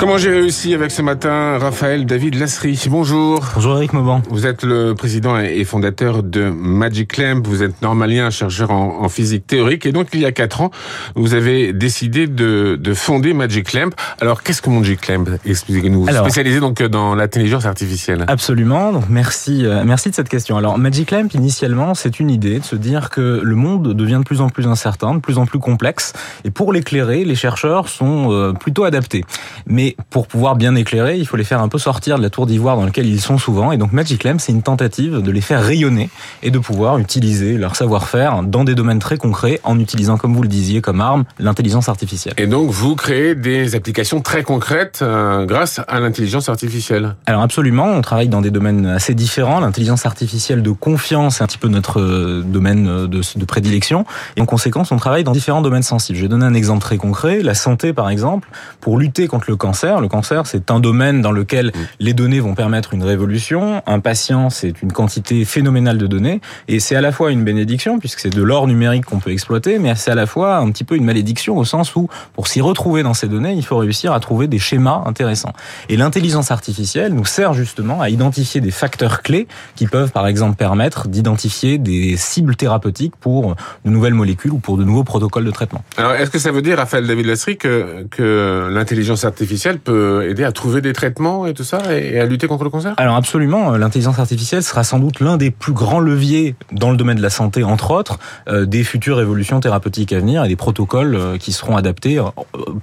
Comment j'ai réussi avec ce matin Raphaël David Lasserie Bonjour. Bonjour Eric Mauban. Vous êtes le président et fondateur de Magic Lamp. Vous êtes normalien, chercheur en, physique théorique. Et donc, il y a quatre ans, vous avez décidé de, de fonder Magic Lamp. Alors, qu'est-ce que Magic Lamp? Expliquez-nous. Spécialisé donc dans l'intelligence artificielle. Absolument. Donc, merci, euh, merci de cette question. Alors, Magic Lamp, initialement, c'est une idée de se dire que le monde devient de plus en plus incertain, de plus en plus complexe. Et pour l'éclairer, les chercheurs sont euh, plutôt adaptés. Mais pour pouvoir bien éclairer, il faut les faire un peu sortir de la tour d'ivoire dans laquelle ils sont souvent. Et donc Magic Lamp, c'est une tentative de les faire rayonner et de pouvoir utiliser leur savoir-faire dans des domaines très concrets en utilisant, comme vous le disiez, comme arme l'intelligence artificielle. Et donc vous créez des applications très concrètes euh, grâce à l'intelligence artificielle. Alors absolument, on travaille dans des domaines assez différents. L'intelligence artificielle de confiance est un petit peu notre euh, domaine euh, de, de prédilection. Et en conséquence, on travaille dans différents domaines sensibles. Je vais donner un exemple très concret. La santé, par exemple, pour lutter contre le cancer le cancer, c'est un domaine dans lequel mm. les données vont permettre une révolution. Un patient, c'est une quantité phénoménale de données. Et c'est à la fois une bénédiction, puisque c'est de l'or numérique qu'on peut exploiter, mais c'est à la fois un petit peu une malédiction au sens où, pour s'y retrouver dans ces données, il faut réussir à trouver des schémas intéressants. Et l'intelligence artificielle nous sert justement à identifier des facteurs clés qui peuvent, par exemple, permettre d'identifier des cibles thérapeutiques pour de nouvelles molécules ou pour de nouveaux protocoles de traitement. Alors, est-ce que ça veut dire, Raphaël David que, que l'intelligence artificielle peut aider à trouver des traitements et tout ça et à lutter contre le cancer? Alors absolument, l'intelligence artificielle sera sans doute l'un des plus grands leviers dans le domaine de la santé, entre autres, euh, des futures évolutions thérapeutiques à venir et des protocoles euh, qui seront adaptés, euh,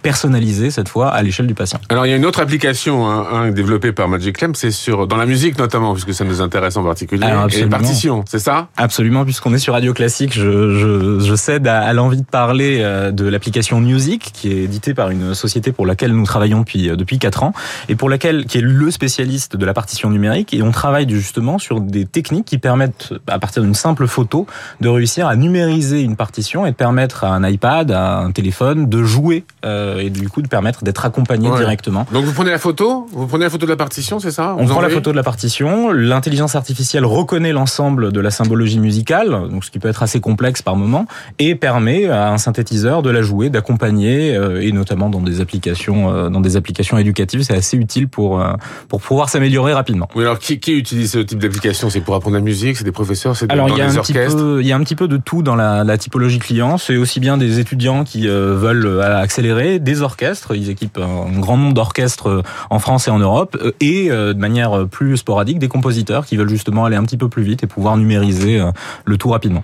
personnalisés cette fois à l'échelle du patient. Alors il y a une autre application hein, hein, développée par Magic Lamp, c'est sur dans la musique notamment, puisque ça nous intéresse en particulier, et les partitions, c'est ça? Absolument, puisqu'on est sur Radio Classique, je, je, je cède à, à l'envie de parler de l'application Music, qui est éditée par une société pour laquelle nous travaillons depuis depuis euh, depuis quatre ans et pour laquelle qui est le spécialiste de la partition numérique et on travaille justement sur des techniques qui permettent à partir d'une simple photo de réussir à numériser une partition et de permettre à un iPad, à un téléphone de jouer euh, et du coup de permettre d'être accompagné directement. Donc vous prenez la photo, vous prenez la photo de la partition, c'est ça On prend la photo de la partition, l'intelligence artificielle reconnaît l'ensemble de la symbologie musicale, donc ce qui peut être assez complexe par moment et permet à un synthétiseur de la jouer, d'accompagner euh, et notamment dans des applications dans des applications application éducative, c'est assez utile pour euh, pour pouvoir s'améliorer rapidement. Oui, alors qui, qui utilise ce type d'application? C'est pour apprendre la musique, c'est des professeurs, c'est dans y a orchestres? Il y a un petit peu de tout dans la, la typologie client. C'est aussi bien des étudiants qui euh, veulent euh, accélérer, des orchestres. Ils équipent un grand nombre d'orchestres en France et en Europe, et de manière plus sporadique des compositeurs qui veulent justement aller un petit peu plus vite et pouvoir numériser le tout rapidement.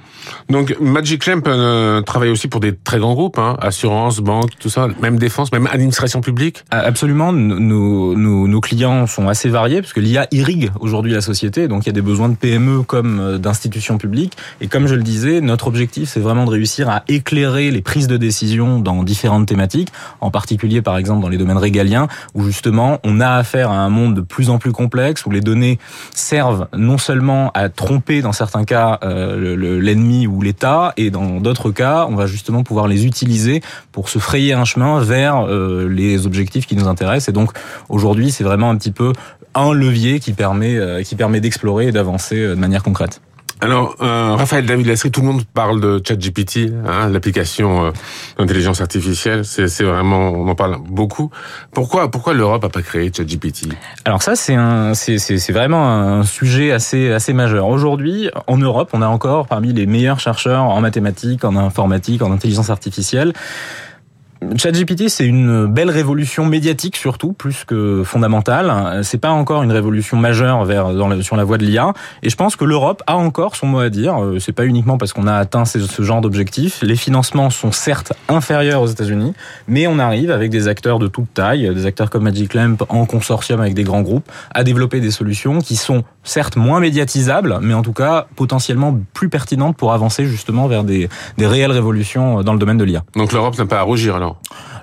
Donc Magic Lamp travaille aussi pour des très grands groupes, hein, assurance, banque, tout ça, même défense, même administration publique? Absolument, nos, nos, nos, clients sont assez variés parce que l'IA irrigue aujourd'hui la société, donc il y a des besoins de PME comme euh, d'institutions publiques. Et comme je le disais, notre objectif, c'est vraiment de réussir à éclairer les prises de décision dans différentes thématiques, en particulier par exemple dans les domaines régaliens, où justement on a affaire à un monde de plus en plus complexe, où les données servent non seulement à tromper dans certains cas euh, l'ennemi ou l'État, et dans d'autres cas, on va justement pouvoir les utiliser pour se frayer un chemin vers euh, les objectifs qui nous intéressent et donc aujourd'hui, c'est vraiment un petit peu un levier qui permet, euh, qui permet d'explorer et d'avancer euh, de manière concrète. Alors, euh, Raphaël David Lasserie, tout le monde parle de ChatGPT, hein, l'application euh, d'intelligence artificielle. C'est vraiment, on en parle beaucoup. Pourquoi, pourquoi l'Europe a pas créé ChatGPT? Alors ça, c'est un, c'est vraiment un sujet assez, assez majeur. Aujourd'hui, en Europe, on a encore parmi les meilleurs chercheurs en mathématiques, en informatique, en intelligence artificielle. ChatGPT, c'est une belle révolution médiatique surtout, plus que fondamentale. C'est pas encore une révolution majeure vers sur la voie de l'IA. Et je pense que l'Europe a encore son mot à dire. Euh, c'est pas uniquement parce qu'on a atteint ce, genre d'objectifs. Les financements sont certes inférieurs aux États-Unis, mais on arrive avec des acteurs de toute taille, des acteurs comme Magic Lamp en consortium avec des grands groupes, à développer des solutions qui sont certes moins médiatisables, mais en tout cas potentiellement plus pertinentes pour avancer justement vers des réelles révolutions dans le domaine de l'IA. Donc l'Europe n'a pas à rougir alors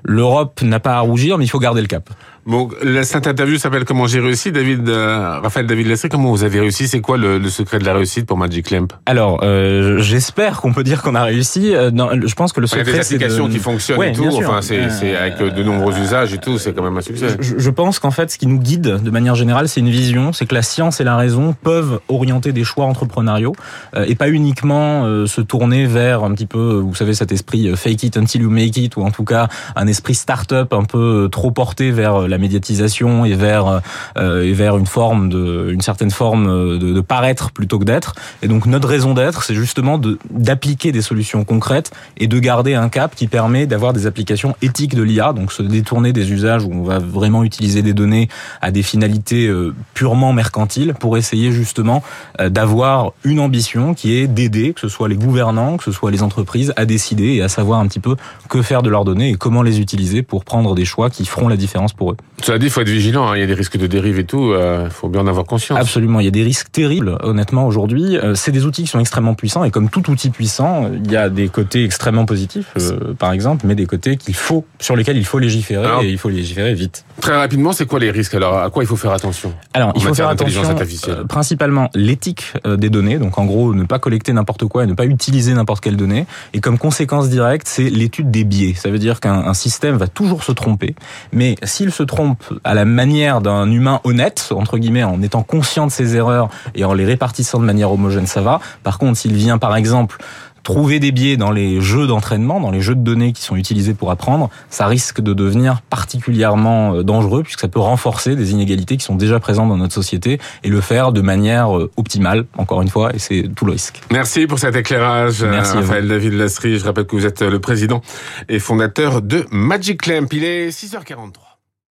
L'Europe n'a pas à rougir, mais il faut garder le cap. Bon, cette interview s'appelle Comment j'ai réussi. David, euh, Raphaël David Lestry, comment vous avez réussi? C'est quoi le, le, secret de la réussite pour Magic Lamp? Alors, euh, j'espère qu'on peut dire qu'on a réussi. Euh, non, je pense que le secret, Il y a des applications qui fonctionnent et tout. Enfin, c'est euh, avec de nombreux usages et tout. C'est quand même un succès. Je, je pense qu'en fait, ce qui nous guide de manière générale, c'est une vision. C'est que la science et la raison peuvent orienter des choix entrepreneuriaux euh, et pas uniquement se tourner vers un petit peu, vous savez, cet esprit fake it until you make it ou en tout cas un esprit start-up un peu trop porté vers la médiatisation et vers euh, et vers une forme de une certaine forme de, de paraître plutôt que d'être. Et donc notre raison d'être, c'est justement de d'appliquer des solutions concrètes et de garder un cap qui permet d'avoir des applications éthiques de l'IA, donc se détourner des usages où on va vraiment utiliser des données à des finalités euh, purement mercantiles pour essayer justement euh, d'avoir une ambition qui est d'aider, que ce soit les gouvernants, que ce soit les entreprises, à décider et à savoir un petit peu que faire de leurs données et comment les utiliser pour prendre des choix qui feront la différence pour eux. Cela dit, il faut être vigilant. Hein. Il y a des risques de dérive et tout. Il euh, faut bien en avoir conscience. Absolument. Il y a des risques terribles, honnêtement, aujourd'hui. Euh, c'est des outils qui sont extrêmement puissants. Et comme tout outil puissant, il y a des côtés extrêmement positifs, euh, par exemple, mais des côtés qu'il faut, sur lesquels il faut légiférer Alors, et il faut légiférer vite. Très rapidement, c'est quoi les risques? Alors, à quoi il faut faire attention? Alors, il faut faire attention, euh, principalement l'éthique des données. Donc, en gros, ne pas collecter n'importe quoi et ne pas utiliser n'importe quelle donnée. Et comme conséquence directe, c'est l'étude des biais. Ça veut dire qu'un système va toujours se tromper. Mais s'il se trompe à la manière d'un humain honnête, entre guillemets, en étant conscient de ses erreurs et en les répartissant de manière homogène, ça va. Par contre, s'il vient, par exemple, trouver des biais dans les jeux d'entraînement, dans les jeux de données qui sont utilisés pour apprendre, ça risque de devenir particulièrement euh, dangereux puisque ça peut renforcer des inégalités qui sont déjà présentes dans notre société et le faire de manière euh, optimale, encore une fois, et c'est tout le risque. Merci pour cet éclairage, Merci Raphaël David Lasserie. Je rappelle que vous êtes le président et fondateur de Magic Lamp. Il est 6h43.